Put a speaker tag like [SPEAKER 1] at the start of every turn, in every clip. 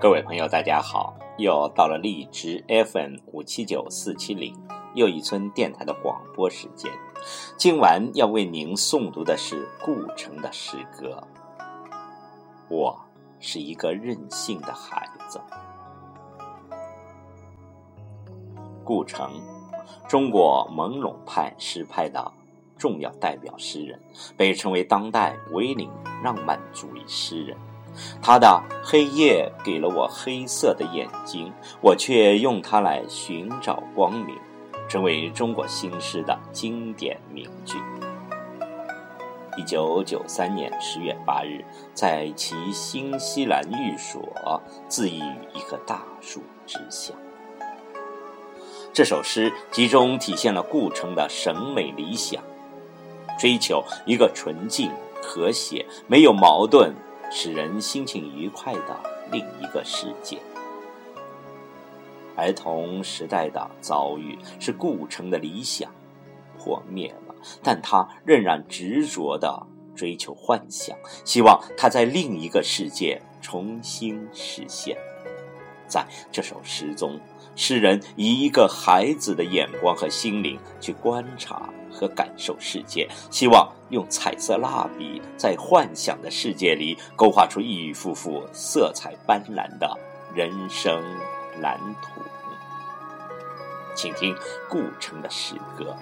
[SPEAKER 1] 各位朋友，大家好！又到了荔枝 FM 五七九四七零又一村电台的广播时间。今晚要为您诵读的是顾城的诗歌。我是一个任性的孩子。顾城，中国朦胧派诗派的重要代表诗人，被称为当代维林浪漫主义诗人。他的黑夜给了我黑色的眼睛，我却用它来寻找光明，成为中国新诗的经典名句。一九九三年十月八日，在其新西兰寓所，自缢于一棵大树之下。这首诗集中体现了顾城的审美理想，追求一个纯净、和谐、没有矛盾。使人心情愉快的另一个世界。儿童时代的遭遇是顾城的理想破灭了，但他仍然执着的追求幻想，希望他在另一个世界重新实现。在这首诗中，诗人以一个孩子的眼光和心灵去观察。和感受世界，希望用彩色蜡笔在幻想的世界里勾画出一幅幅色彩斑斓的人生蓝图。请听顾城的诗歌：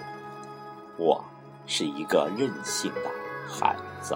[SPEAKER 1] 我是一个任性的孩子。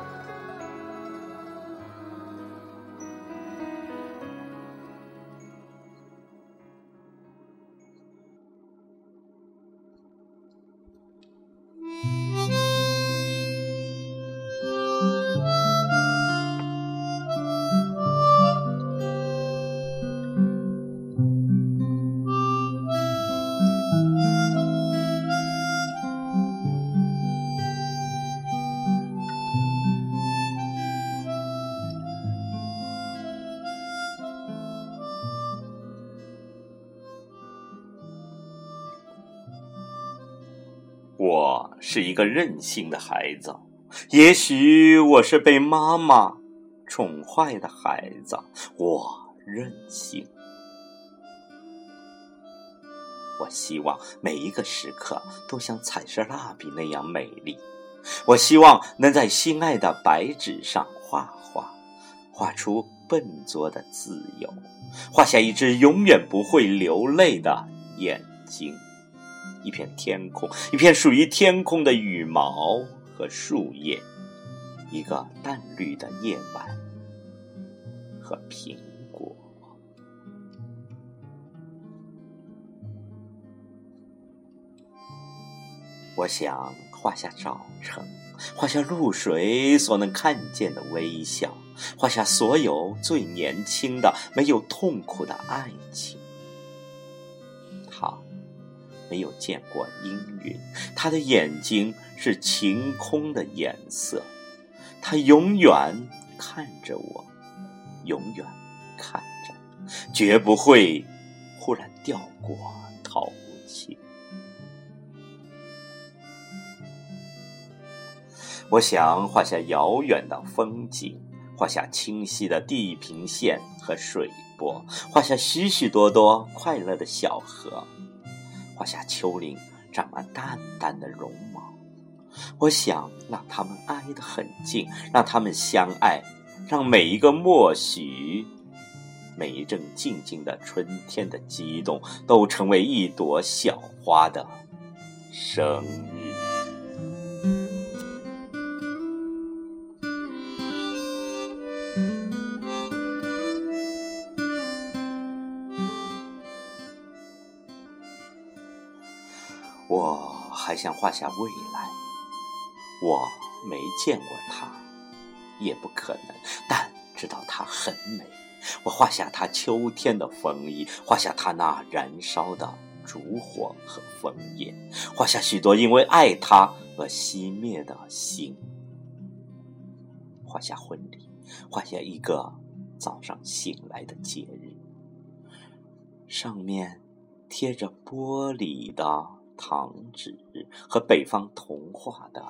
[SPEAKER 1] 我是一个任性的孩子，也许我是被妈妈宠坏的孩子。我任性，我希望每一个时刻都像彩色蜡笔那样美丽。我希望能在心爱的白纸上画画，画出笨拙的自由，画下一只永远不会流泪的眼睛。一片天空，一片属于天空的羽毛和树叶，一个淡绿的夜晚和苹果。我想画下早晨，画下露水所能看见的微笑，画下所有最年轻的、没有痛苦的爱情。没有见过阴云，他的眼睛是晴空的颜色，他永远看着我，永远看着，绝不会忽然掉过头去。我想画下遥远的风景，画下清晰的地平线和水波，画下许许多多快乐的小河。画下丘陵长满淡淡的绒毛，我想让他们挨得很近，让他们相爱，让每一个默许，每一阵静静的春天的激动，都成为一朵小花的生日。我还想画下未来，我没见过她，也不可能，但知道她很美。我画下她秋天的风衣，画下她那燃烧的烛火和枫叶，画下许多因为爱她而熄灭的心。画下婚礼，画下一个早上醒来的节日，上面贴着玻璃的。糖纸和北方童话的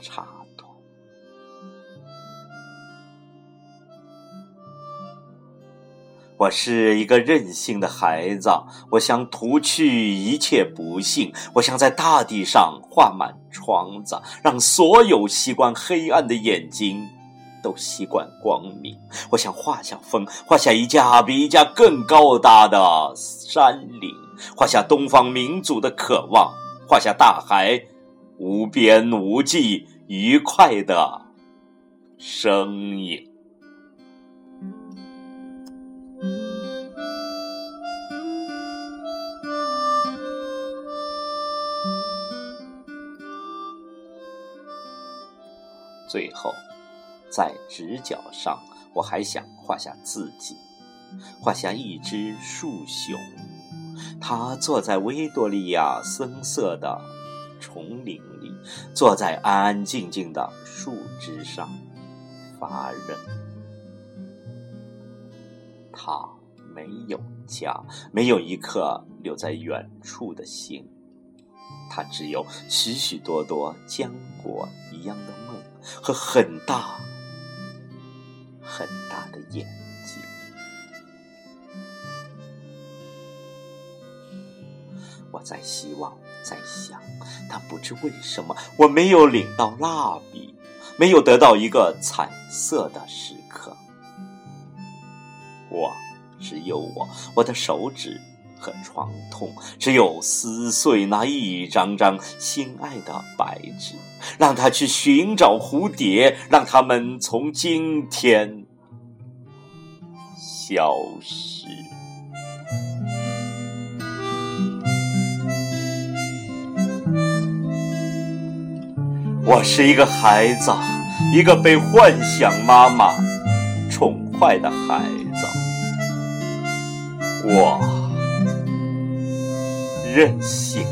[SPEAKER 1] 插图，我是一个任性的孩子，我想涂去一切不幸，我想在大地上画满窗子，让所有习惯黑暗的眼睛都习惯光明。我想画下风，画下一架比一架更高大的山岭，画下东方民族的渴望，画下大海无边无际愉快的声音。最后，在直角上，我还想画下自己，画下一只树熊，他坐在维多利亚森色的丛林里，坐在安安静静的树枝上发愣。他没有家，没有一颗留在远处的心，他只有许许多多浆果一样的梦。和很大很大的眼我在希望，在想，但不知为什么，我没有领到蜡笔，没有得到一个彩色的时刻。我，只有我，我的手指。和创痛，只有撕碎那一张张心爱的白纸，让他去寻找蝴蝶，让他们从今天消失。我是一个孩子，一个被幻想妈妈宠坏的孩子，我。任性。